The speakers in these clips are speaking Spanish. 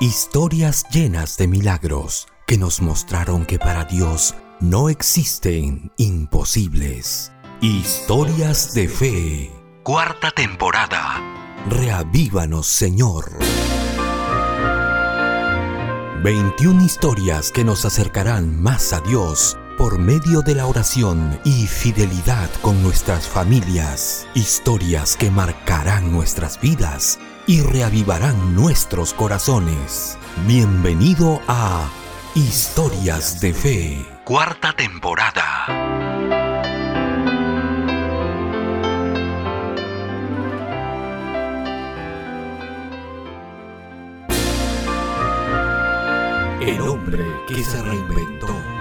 Historias llenas de milagros que nos mostraron que para Dios no existen imposibles. Historias de fe. Cuarta temporada. Reavívanos, Señor. 21 historias que nos acercarán más a Dios por medio de la oración y fidelidad con nuestras familias. Historias que marcarán nuestras vidas y reavivarán nuestros corazones. Bienvenido a Historias de Fe, cuarta temporada. El hombre que se reinventó.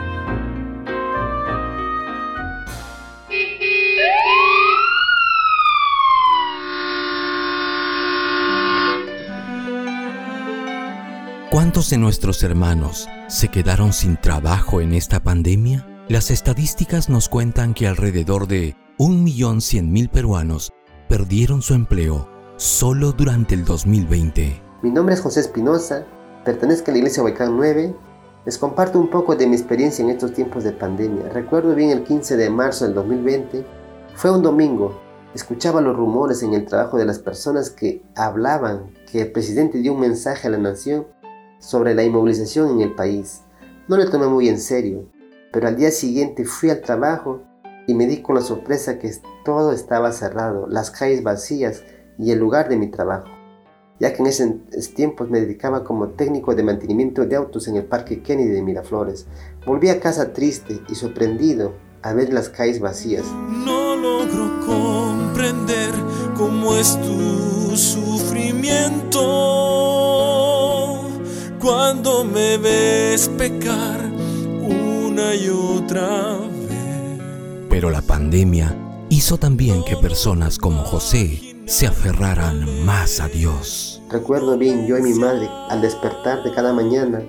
¿Cuántos de nuestros hermanos se quedaron sin trabajo en esta pandemia? Las estadísticas nos cuentan que alrededor de 1.100.000 peruanos perdieron su empleo solo durante el 2020. Mi nombre es José Espinosa, pertenezco a la Iglesia Huaycán 9. Les comparto un poco de mi experiencia en estos tiempos de pandemia. Recuerdo bien el 15 de marzo del 2020. Fue un domingo. Escuchaba los rumores en el trabajo de las personas que hablaban que el presidente dio un mensaje a la nación sobre la inmovilización en el país. No lo tomé muy en serio, pero al día siguiente fui al trabajo y me di con la sorpresa que todo estaba cerrado, las calles vacías y el lugar de mi trabajo, ya que en esos tiempos me dedicaba como técnico de mantenimiento de autos en el Parque Kennedy de Miraflores. Volví a casa triste y sorprendido a ver las calles vacías. No logro comprender cómo es tu sufrimiento me ves pecar una y otra vez. Pero la pandemia hizo también que personas como José se aferraran más a Dios. Recuerdo bien yo y mi madre al despertar de cada mañana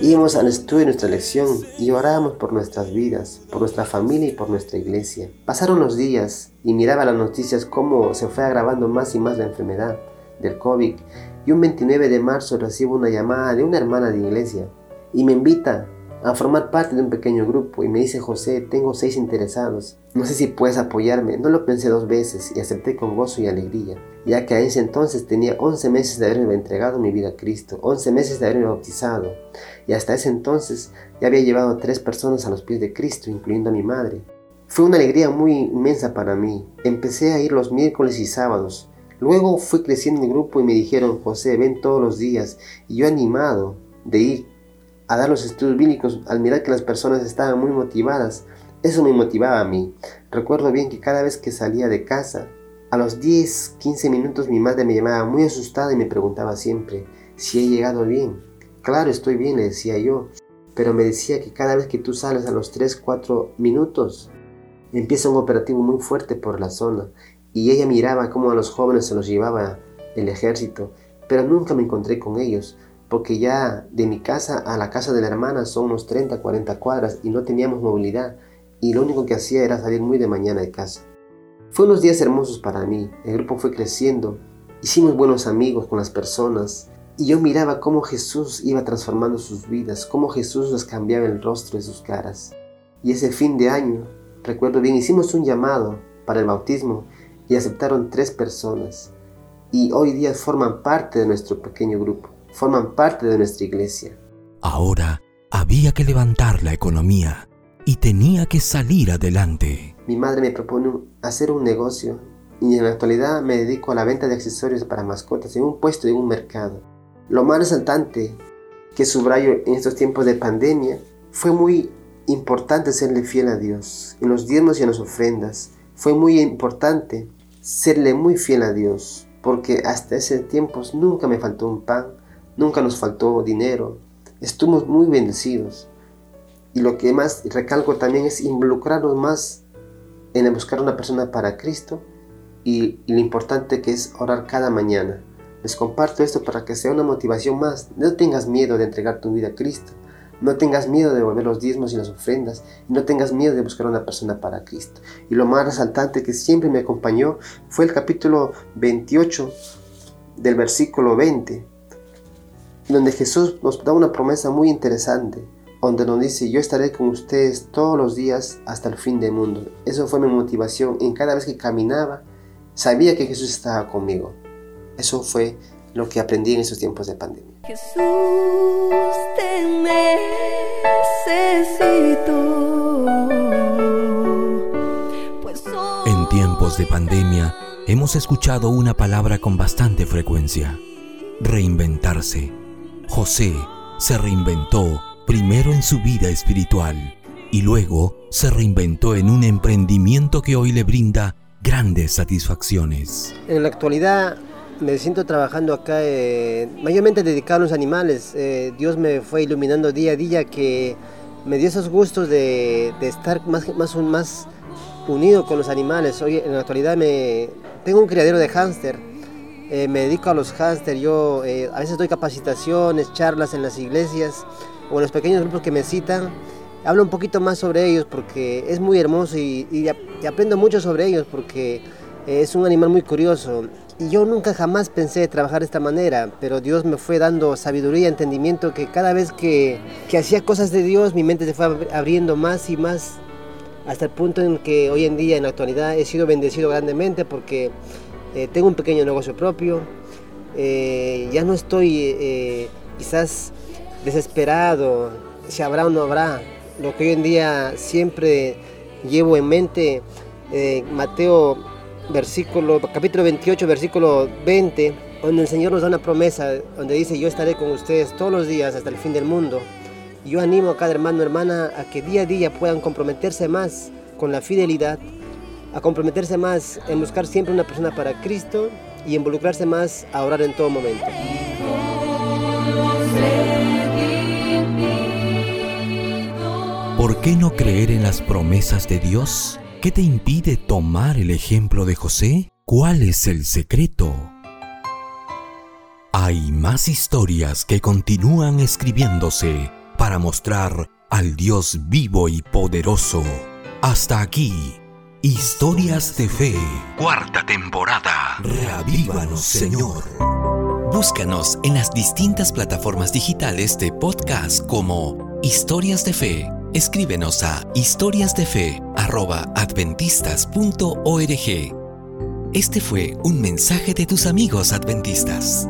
íbamos al estudio de nuestra lección y orábamos por nuestras vidas, por nuestra familia y por nuestra iglesia. Pasaron los días y miraba las noticias cómo se fue agravando más y más la enfermedad del COVID y un 29 de marzo recibo una llamada de una hermana de iglesia y me invita a formar parte de un pequeño grupo y me dice José, tengo seis interesados, no sé si puedes apoyarme. No lo pensé dos veces y acepté con gozo y alegría, ya que a ese entonces tenía 11 meses de haberme entregado mi vida a Cristo, 11 meses de haberme bautizado y hasta ese entonces ya había llevado a tres personas a los pies de Cristo, incluyendo a mi madre. Fue una alegría muy inmensa para mí. Empecé a ir los miércoles y sábados Luego fui creciendo en el grupo y me dijeron, José, ven todos los días. Y yo animado de ir a dar los estudios bíblicos al mirar que las personas estaban muy motivadas, eso me motivaba a mí. Recuerdo bien que cada vez que salía de casa, a los 10, 15 minutos mi madre me llamaba muy asustada y me preguntaba siempre si he llegado bien. Claro, estoy bien, le decía yo, pero me decía que cada vez que tú sales a los 3, 4 minutos, empieza un operativo muy fuerte por la zona y ella miraba cómo a los jóvenes se los llevaba el ejército, pero nunca me encontré con ellos, porque ya de mi casa a la casa de la hermana son unos 30, 40 cuadras y no teníamos movilidad, y lo único que hacía era salir muy de mañana de casa. Fue unos días hermosos para mí, el grupo fue creciendo, hicimos buenos amigos con las personas, y yo miraba cómo Jesús iba transformando sus vidas, cómo Jesús les cambiaba el rostro de sus caras. Y ese fin de año, recuerdo bien, hicimos un llamado para el bautismo y aceptaron tres personas y hoy día forman parte de nuestro pequeño grupo, forman parte de nuestra iglesia. Ahora había que levantar la economía y tenía que salir adelante. Mi madre me propone hacer un negocio y en la actualidad me dedico a la venta de accesorios para mascotas en un puesto de un mercado. Lo más resaltante que subrayo en estos tiempos de pandemia fue muy importante serle fiel a Dios en los diezmos y en las ofrendas. Fue muy importante serle muy fiel a Dios, porque hasta ese tiempo nunca me faltó un pan, nunca nos faltó dinero, estuvimos muy bendecidos. Y lo que más recalco también es involucrarnos más en buscar una persona para Cristo y, y lo importante que es orar cada mañana. Les comparto esto para que sea una motivación más. No tengas miedo de entregar tu vida a Cristo. No tengas miedo de devolver los diezmos y las ofrendas. Y no tengas miedo de buscar una persona para Cristo. Y lo más resaltante que siempre me acompañó fue el capítulo 28 del versículo 20. donde Jesús nos da una promesa muy interesante, donde nos dice, yo estaré con ustedes todos los días hasta el fin del mundo. Eso fue mi motivación en cada vez que caminaba, sabía que Jesús estaba conmigo. Eso fue lo que aprendí en esos tiempos de pandemia. Jesús, te necesito. Pues en tiempos de pandemia hemos escuchado una palabra con bastante frecuencia, reinventarse. José se reinventó primero en su vida espiritual y luego se reinventó en un emprendimiento que hoy le brinda grandes satisfacciones. En la actualidad me siento trabajando acá eh, mayormente dedicado a los animales. Eh, Dios me fue iluminando día a día que me dio esos gustos de, estar más, unido con los animales. Hoy en la actualidad me, tengo un criadero de hámster. Eh, me dedico a los hámster. Yo a veces doy capacitaciones, charlas en las iglesias o en los pequeños grupos que me citan. Hablo un poquito más sobre ellos porque es muy hermoso y aprendo mucho sobre ellos porque es un animal muy curioso. Y yo nunca jamás pensé trabajar de esta manera, pero Dios me fue dando sabiduría, entendimiento, que cada vez que, que hacía cosas de Dios, mi mente se fue abriendo más y más, hasta el punto en que hoy en día, en la actualidad, he sido bendecido grandemente porque eh, tengo un pequeño negocio propio, eh, ya no estoy eh, quizás desesperado, si habrá o no habrá, lo que hoy en día siempre llevo en mente, Mateo versículo, capítulo 28, versículo 20, donde el Señor nos da una promesa, donde dice, yo estaré con ustedes todos los días hasta el fin del mundo. Yo animo a cada hermano hermana a que día a día puedan comprometerse más con la fidelidad, a comprometerse más en buscar siempre una persona para Cristo y involucrarse más a orar en todo momento. ¿Por qué no creer en las promesas de Dios? ¿Qué te impide tomar el ejemplo de José? ¿Cuál es el secreto? Hay más historias que continúan escribiéndose para mostrar al Dios vivo y poderoso. Hasta aquí, Historias de Fe, cuarta temporada. Reavívanos, Señor. Búscanos en las distintas plataformas digitales de podcast como Historias de Fe escríbenos a historiasdefe.adventistas.org. Este fue un mensaje de tus amigos adventistas.